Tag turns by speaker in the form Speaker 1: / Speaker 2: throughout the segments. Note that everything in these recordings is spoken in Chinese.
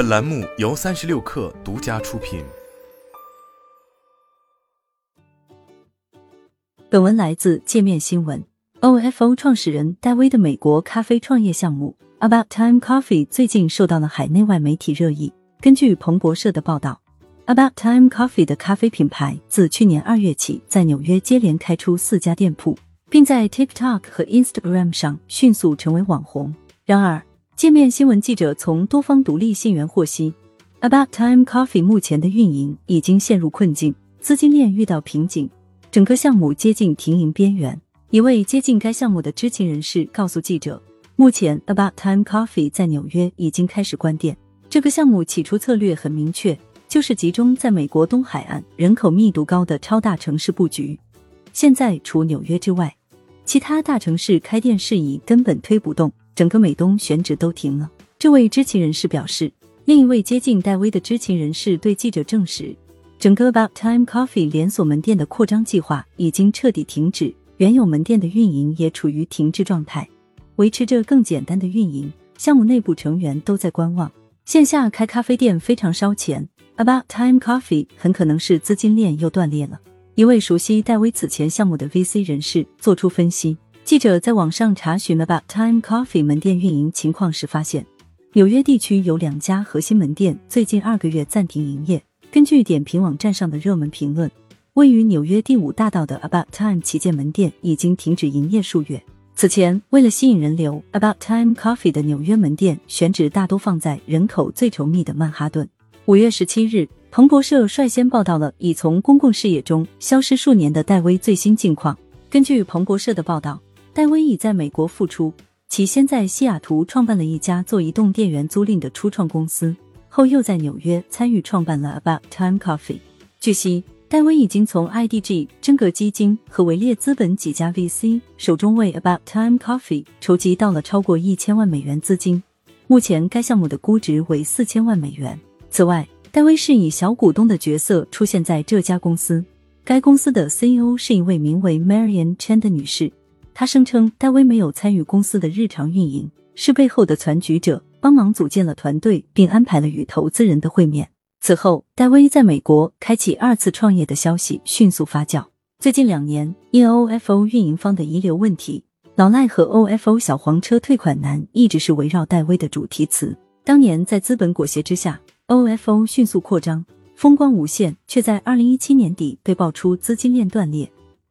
Speaker 1: 本栏目由三十六氪独家出品。
Speaker 2: 本文来自界面新闻。OFO 创始人戴威的美国咖啡创业项目 About Time Coffee 最近受到了海内外媒体热议。根据彭博社的报道，About Time Coffee 的咖啡品牌自去年二月起在纽约接连开出四家店铺，并在 TikTok 和 Instagram 上迅速成为网红。然而，界面新闻记者从多方独立信源获悉，About Time Coffee 目前的运营已经陷入困境，资金链遇到瓶颈，整个项目接近停营边缘。一位接近该项目的知情人士告诉记者，目前 About Time Coffee 在纽约已经开始关店。这个项目起初策略很明确，就是集中在美国东海岸人口密度高的超大城市布局。现在除纽约之外，其他大城市开店事宜根本推不动。整个美东选址都停了。这位知情人士表示，另一位接近戴威的知情人士对记者证实，整个 About Time Coffee 连锁门店的扩张计划已经彻底停止，原有门店的运营也处于停滞状态，维持着更简单的运营。项目内部成员都在观望。线下开咖啡店非常烧钱，About Time Coffee 很可能是资金链又断裂了。一位熟悉戴威此前项目的 VC 人士做出分析。记者在网上查询了 About Time Coffee 门店运营情况时发现，纽约地区有两家核心门店最近二个月暂停营业。根据点评网站上的热门评论，位于纽约第五大道的 About Time 旗舰门店已经停止营业数月。此前，为了吸引人流，About Time Coffee 的纽约门店选址大多放在人口最稠密的曼哈顿。五月十七日，彭博社率先报道了已从公共视野中消失数年的戴威最新近况。根据彭博社的报道。戴威已在美国复出，其先在西雅图创办了一家做移动电源租赁的初创公司，后又在纽约参与创办了 About Time Coffee。据悉，戴威已经从 IDG、真格基金和维列资本几家 VC 手中为 About Time Coffee 筹集到了超过一千万美元资金，目前该项目的估值为四千万美元。此外，戴威是以小股东的角色出现在这家公司，该公司的 CEO 是一位名为 Marian Chen 的女士。他声称，戴威没有参与公司的日常运营，是背后的攒局者，帮忙组建了团队，并安排了与投资人的会面。此后，戴威在美国开启二次创业的消息迅速发酵。最近两年，因 OFO 运营方的遗留问题，老赖和 OFO 小黄车退款难一直是围绕戴威的主题词。当年在资本裹挟之下，OFO 迅速扩张，风光无限，却在二零一七年底被爆出资金链断裂。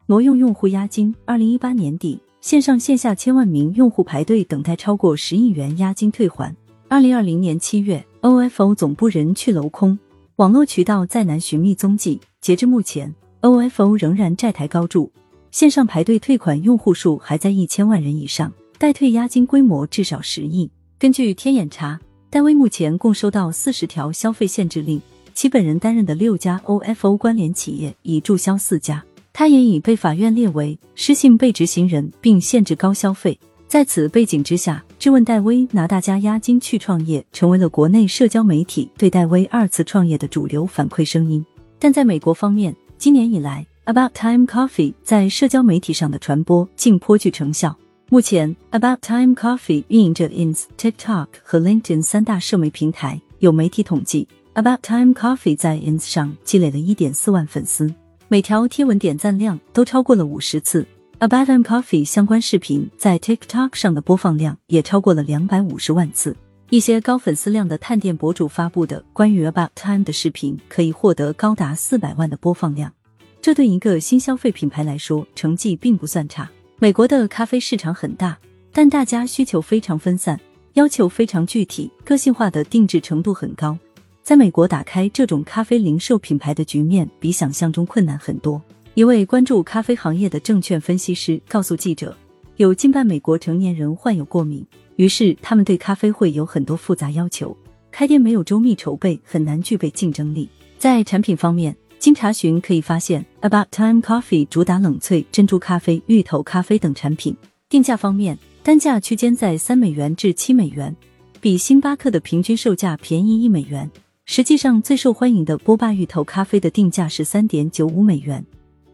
Speaker 2: 挪用用户押金，二零一八年底，线上线下千万名用户排队等待超过十亿元押金退还。二零二零年七月，OFO 总部人去楼空，网络渠道再难寻觅踪迹。截至目前，OFO 仍然债台高筑，线上排队退款用户数还在一千万人以上，待退押金规模至少十亿。根据天眼查，戴威目前共收到四十条消费限制令，其本人担任的六家 OFO 关联企业已注销四家。他也已被法院列为失信被执行人，并限制高消费。在此背景之下，质问戴威拿大家押金去创业，成为了国内社交媒体对戴威二次创业的主流反馈声音。但在美国方面，今年以来，About Time Coffee 在社交媒体上的传播竟颇具成效。目前，About Time Coffee 运营着 Ins、TikTok 和 LinkedIn 三大社媒平台。有媒体统计，About Time Coffee 在 Ins 上积累了一点四万粉丝。每条贴文点赞量都超过了五十次，About Time Coffee 相关视频在 TikTok 上的播放量也超过了两百五十万次。一些高粉丝量的探店博主发布的关于 About Time 的视频，可以获得高达四百万的播放量。这对一个新消费品牌来说，成绩并不算差。美国的咖啡市场很大，但大家需求非常分散，要求非常具体，个性化的定制程度很高。在美国打开这种咖啡零售品牌的局面比想象中困难很多。一位关注咖啡行业的证券分析师告诉记者，有近半美国成年人患有过敏，于是他们对咖啡会有很多复杂要求。开店没有周密筹备，很难具备竞争力。在产品方面，经查询可以发现，About Time Coffee 主打冷萃珍珠咖啡、芋头咖啡等产品。定价方面，单价区间在三美元至七美元，比星巴克的平均售价便宜一美元。实际上，最受欢迎的波霸芋头咖啡的定价是三点九五美元，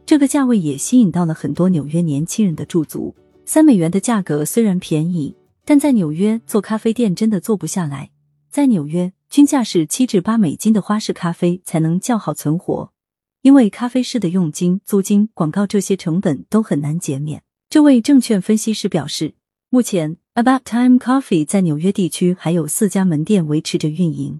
Speaker 2: 这个价位也吸引到了很多纽约年轻人的驻足。三美元的价格虽然便宜，但在纽约做咖啡店真的做不下来。在纽约，均价是七至八美金的花式咖啡才能较好存活，因为咖啡师的佣金、租金、广告这些成本都很难减免。这位证券分析师表示，目前 About Time Coffee 在纽约地区还有四家门店维持着运营。